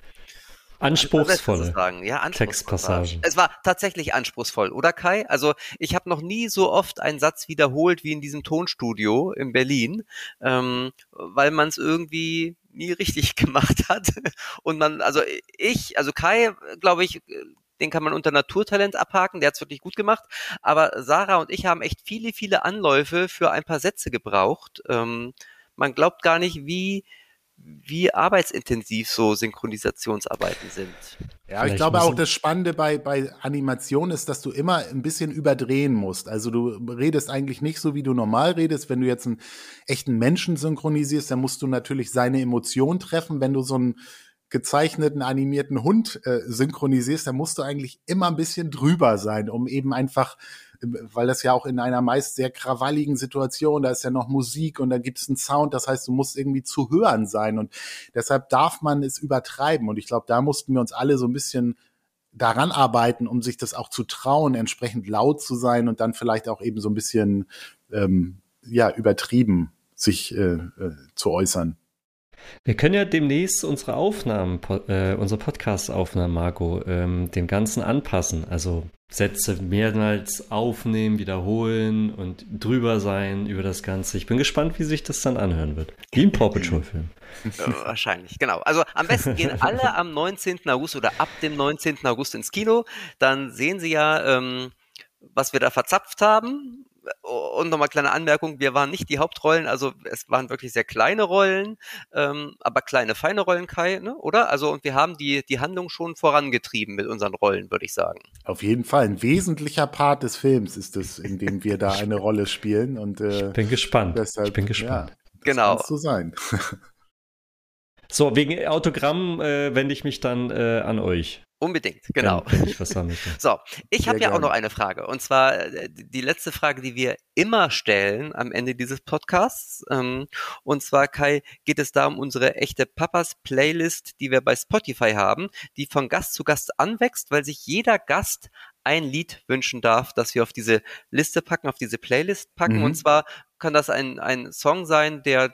anspruchsvolle ja, Textpassagen. Es war tatsächlich anspruchsvoll, oder Kai? Also ich habe noch nie so oft einen Satz wiederholt wie in diesem Tonstudio in Berlin, ähm, weil man es irgendwie nie richtig <laughs> gemacht hat. Und man, also ich, also Kai, glaube ich, den kann man unter Naturtalent abhaken, der hat's wirklich gut gemacht. Aber Sarah und ich haben echt viele, viele Anläufe für ein paar Sätze gebraucht. Ähm, man glaubt gar nicht, wie, wie arbeitsintensiv so Synchronisationsarbeiten sind. Ja, Vielleicht ich glaube auch das Spannende bei, bei Animation ist, dass du immer ein bisschen überdrehen musst. Also du redest eigentlich nicht so, wie du normal redest. Wenn du jetzt einen echten Menschen synchronisierst, dann musst du natürlich seine Emotion treffen. Wenn du so einen gezeichneten, animierten Hund äh, synchronisierst, dann musst du eigentlich immer ein bisschen drüber sein, um eben einfach, weil das ja auch in einer meist sehr krawalligen Situation, da ist ja noch Musik und da gibt es einen Sound, das heißt, du musst irgendwie zu hören sein und deshalb darf man es übertreiben und ich glaube, da mussten wir uns alle so ein bisschen daran arbeiten, um sich das auch zu trauen, entsprechend laut zu sein und dann vielleicht auch eben so ein bisschen ähm, ja übertrieben sich äh, äh, zu äußern. Wir können ja demnächst unsere Aufnahmen, äh, unsere Podcast-Aufnahmen, Marco, ähm, dem Ganzen anpassen. Also Sätze mehrmals aufnehmen, wiederholen und drüber sein über das Ganze. Ich bin gespannt, wie sich das dann anhören wird. Wie im Paw Patrol-Film. wahrscheinlich, genau. Also am besten gehen alle am 19. August oder ab dem 19. August ins Kino. Dann sehen Sie ja, ähm, was wir da verzapft haben und nochmal kleine Anmerkung, wir waren nicht die Hauptrollen, also es waren wirklich sehr kleine Rollen, ähm, aber kleine, feine Rollen, Kai, ne? oder? Also und wir haben die, die Handlung schon vorangetrieben mit unseren Rollen, würde ich sagen. Auf jeden Fall, ein wesentlicher Part des Films ist es, in dem wir da eine <laughs> Rolle spielen. Und, äh, ich bin gespannt. Deshalb, ich bin gespannt. Ja, genau. so sein. <laughs> so, wegen Autogramm äh, wende ich mich dann äh, an euch. Unbedingt, genau. Ich was <laughs> sagen so, ich habe ja auch noch eine Frage. Und zwar äh, die letzte Frage, die wir immer stellen am Ende dieses Podcasts. Ähm, und zwar, Kai, geht es da um unsere echte Papas Playlist, die wir bei Spotify haben, die von Gast zu Gast anwächst, weil sich jeder Gast ein Lied wünschen darf, das wir auf diese Liste packen, auf diese Playlist packen. Mhm. Und zwar kann das ein, ein Song sein, der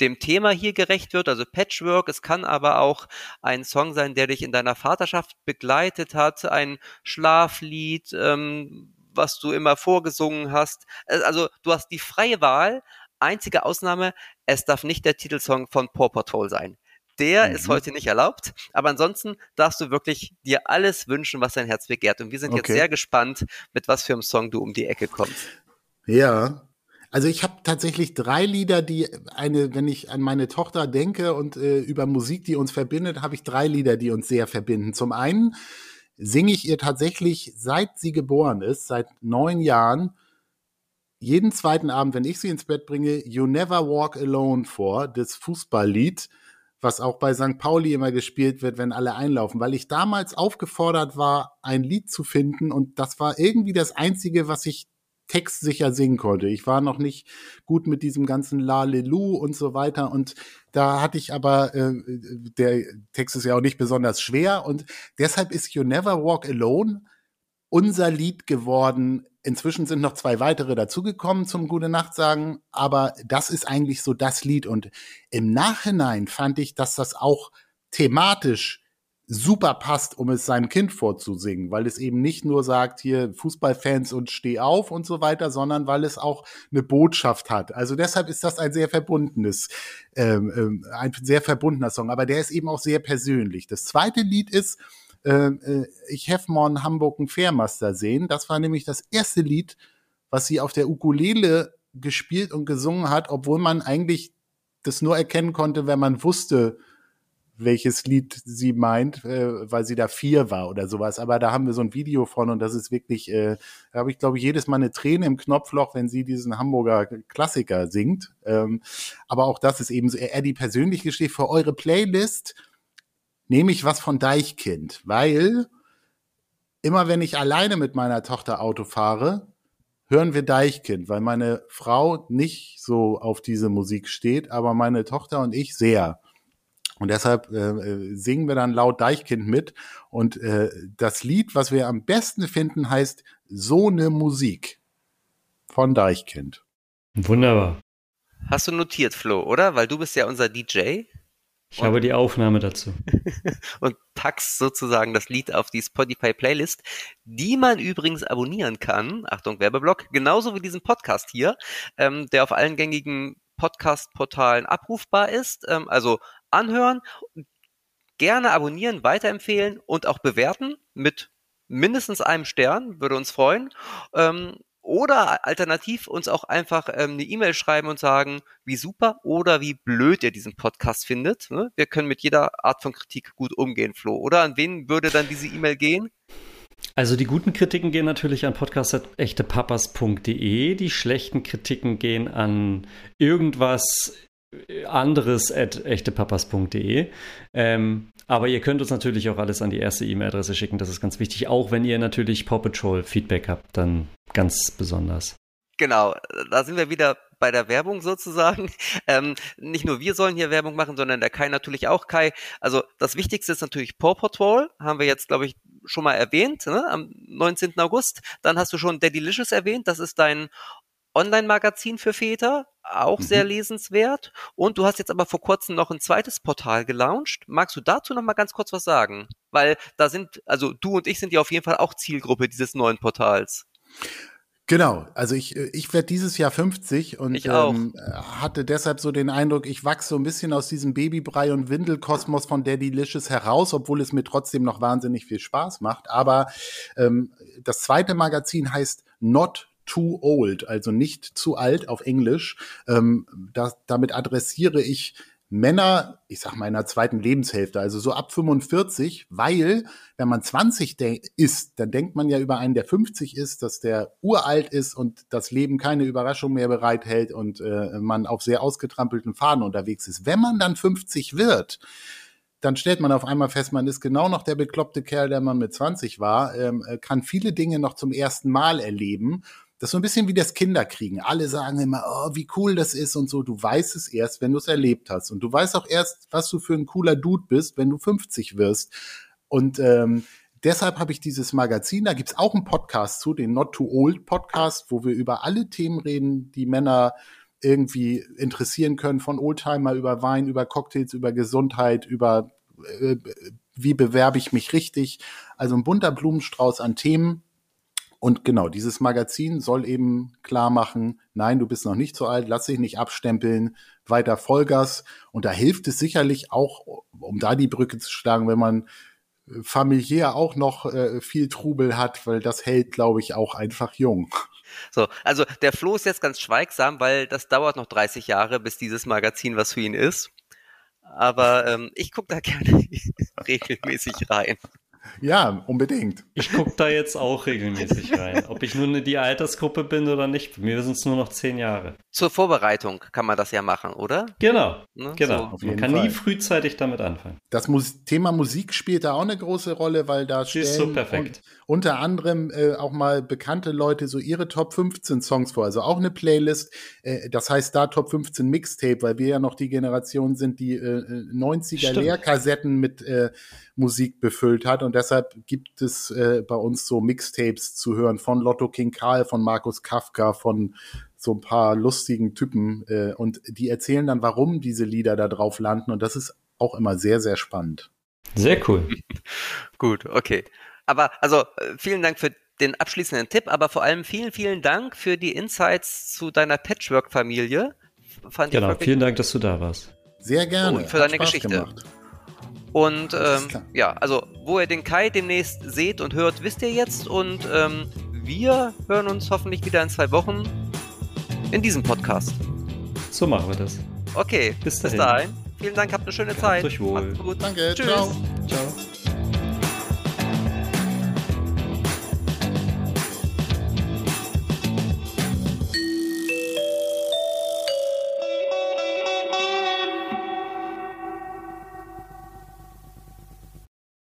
dem Thema hier gerecht wird, also Patchwork. Es kann aber auch ein Song sein, der dich in deiner Vaterschaft begleitet hat, ein Schlaflied, ähm, was du immer vorgesungen hast. Äh, also du hast die freie Wahl. Einzige Ausnahme, es darf nicht der Titelsong von Paw Patrol sein. Der mhm. ist heute nicht erlaubt, aber ansonsten darfst du wirklich dir alles wünschen, was dein Herz begehrt. Und wir sind okay. jetzt sehr gespannt, mit was für einem Song du um die Ecke kommst. Ja, also ich habe tatsächlich drei Lieder, die eine, wenn ich an meine Tochter denke und äh, über Musik, die uns verbindet, habe ich drei Lieder, die uns sehr verbinden. Zum einen singe ich ihr tatsächlich, seit sie geboren ist, seit neun Jahren, jeden zweiten Abend, wenn ich sie ins Bett bringe, You Never Walk Alone vor, das Fußballlied, was auch bei St. Pauli immer gespielt wird, wenn alle einlaufen, weil ich damals aufgefordert war, ein Lied zu finden und das war irgendwie das einzige, was ich textsicher singen konnte. Ich war noch nicht gut mit diesem ganzen Lalelu und so weiter und da hatte ich aber, äh, der Text ist ja auch nicht besonders schwer und deshalb ist You Never Walk Alone unser Lied geworden. Inzwischen sind noch zwei weitere dazugekommen zum Gute Nacht sagen, aber das ist eigentlich so das Lied und im Nachhinein fand ich, dass das auch thematisch super passt, um es seinem Kind vorzusingen, weil es eben nicht nur sagt, hier Fußballfans und steh auf und so weiter, sondern weil es auch eine Botschaft hat. Also deshalb ist das ein sehr verbundenes, ähm, ähm, ein sehr verbundener Song, aber der ist eben auch sehr persönlich. Das zweite Lied ist, äh, äh, ich have morgen Hamburg einen Fairmaster sehen. Das war nämlich das erste Lied, was sie auf der Ukulele gespielt und gesungen hat, obwohl man eigentlich das nur erkennen konnte, wenn man wusste, welches Lied sie meint, äh, weil sie da vier war oder sowas. Aber da haben wir so ein Video von und das ist wirklich, äh, da habe ich glaube ich jedes Mal eine Träne im Knopfloch, wenn sie diesen Hamburger Klassiker singt. Ähm, aber auch das ist eben so, Eddie persönlich gesteht, für eure Playlist nehme ich was von Deichkind, weil immer wenn ich alleine mit meiner Tochter Auto fahre, hören wir Deichkind, weil meine Frau nicht so auf diese Musik steht, aber meine Tochter und ich sehr. Und deshalb äh, singen wir dann laut Deichkind mit. Und äh, das Lied, was wir am besten finden, heißt So ne Musik von Deichkind. Wunderbar. Hast du notiert, Flo, oder? Weil du bist ja unser DJ. Ich habe die Aufnahme dazu. <laughs> und packst sozusagen das Lied auf die Spotify Playlist, die man übrigens abonnieren kann. Achtung, Werbeblock, genauso wie diesen Podcast hier, ähm, der auf allen gängigen Podcast-Portalen abrufbar ist. Ähm, also anhören, gerne abonnieren, weiterempfehlen und auch bewerten mit mindestens einem Stern, würde uns freuen. Ähm, oder alternativ uns auch einfach ähm, eine E-Mail schreiben und sagen, wie super oder wie blöd ihr diesen Podcast findet. Ne? Wir können mit jeder Art von Kritik gut umgehen, Flo. Oder an wen würde dann diese E-Mail gehen? Also die guten Kritiken gehen natürlich an podcast.echtepapas.de, die schlechten Kritiken gehen an irgendwas anderes at echtepapas.de. Ähm, aber ihr könnt uns natürlich auch alles an die erste E-Mail-Adresse schicken, das ist ganz wichtig. Auch wenn ihr natürlich Paw Patrol Feedback habt, dann ganz besonders. Genau, da sind wir wieder bei der Werbung sozusagen. <laughs> Ähm, nicht nur wir sollen hier Werbung machen, sondern der Kai natürlich auch. Kai, also das Wichtigste ist natürlich Paw Patrol, haben wir jetzt, glaube ich, schon mal erwähnt, ne? am 19. August. Dann hast du schon Daddylicious erwähnt, das ist dein Online-Magazin für Väter, auch mhm. sehr lesenswert. Und du hast jetzt aber vor kurzem noch ein zweites Portal gelauncht. Magst du dazu noch mal ganz kurz was sagen? Weil da sind, also du und ich sind ja auf jeden Fall auch Zielgruppe dieses neuen Portals. Genau, also ich, ich werde dieses Jahr 50 und ähm, hatte deshalb so den Eindruck, ich wachse so ein bisschen aus diesem Babybrei und Windelkosmos von Daddy Licious heraus, obwohl es mir trotzdem noch wahnsinnig viel Spaß macht. Aber ähm, das zweite Magazin heißt Not too old, also nicht zu alt auf Englisch. Ähm, das, damit adressiere ich Männer, ich sag mal in der zweiten Lebenshälfte, also so ab 45, weil wenn man 20 ist, dann denkt man ja über einen, der 50 ist, dass der uralt ist und das Leben keine Überraschung mehr bereithält und äh, man auf sehr ausgetrampelten Faden unterwegs ist. Wenn man dann 50 wird, dann stellt man auf einmal fest, man ist genau noch der bekloppte Kerl, der man mit 20 war, ähm, äh, kann viele Dinge noch zum ersten Mal erleben. Das ist so ein bisschen wie das Kinderkriegen. Alle sagen immer, oh, wie cool das ist und so. Du weißt es erst, wenn du es erlebt hast. Und du weißt auch erst, was du für ein cooler Dude bist, wenn du 50 wirst. Und ähm, deshalb habe ich dieses Magazin, da gibt's auch einen Podcast zu, den Not Too Old Podcast, wo wir über alle Themen reden, die Männer irgendwie interessieren können, von Oldtimer über Wein, über Cocktails, über Gesundheit, über äh, wie bewerbe ich mich richtig. Also ein bunter Blumenstrauß an Themen. Und genau, dieses Magazin soll eben klar machen, nein, du bist noch nicht so alt, lass dich nicht abstempeln, weiter Vollgas. Und da hilft es sicherlich auch, um da die Brücke zu schlagen, wenn man familiär auch noch äh, viel Trubel hat, weil das hält, glaube ich, auch einfach jung. So, also der Flo ist jetzt ganz schweigsam, weil das dauert noch 30 Jahre, bis dieses Magazin was für ihn ist. Aber ähm, ich gucke da <laughs> gerne regelmäßig rein. Ja, unbedingt. Ich gucke da jetzt auch regelmäßig rein. Ob ich nun die Altersgruppe bin oder nicht. Für mir sind es nur noch zehn Jahre. Zur Vorbereitung kann man das ja machen, oder? Genau. Ne? Genau. So. Man kann Fall. nie frühzeitig damit anfangen. Das Mus Thema Musik spielt da auch eine große Rolle, weil da stellen so perfekt. Unter anderem äh, auch mal bekannte Leute so ihre Top 15 Songs vor. Also auch eine Playlist. Äh, das heißt da Top 15 Mixtape, weil wir ja noch die Generation sind, die äh, 90er Stimmt. Leerkassetten mit äh, Musik befüllt hat. Und deshalb gibt es äh, bei uns so Mixtapes zu hören von Lotto King Karl, von Markus Kafka, von so ein paar lustigen Typen. Äh, und die erzählen dann, warum diese Lieder da drauf landen. Und das ist auch immer sehr, sehr spannend. Sehr cool. <laughs> Gut, okay. Aber also äh, vielen Dank für den abschließenden Tipp, aber vor allem vielen, vielen Dank für die Insights zu deiner Patchwork-Familie. Genau, vielen Dank, dass du da warst. Sehr gerne. Und für Hat deine Spaß Geschichte. Gemacht. Und ähm, ja, also wo ihr den Kai demnächst seht und hört, wisst ihr jetzt. Und ähm, wir hören uns hoffentlich wieder in zwei Wochen in diesem Podcast. So machen wir das. Okay, bis, bis dahin. Vielen Dank, habt eine schöne Zeit. Macht's euch wohl. Macht's gut. Danke, Tschüss. ciao. Ciao.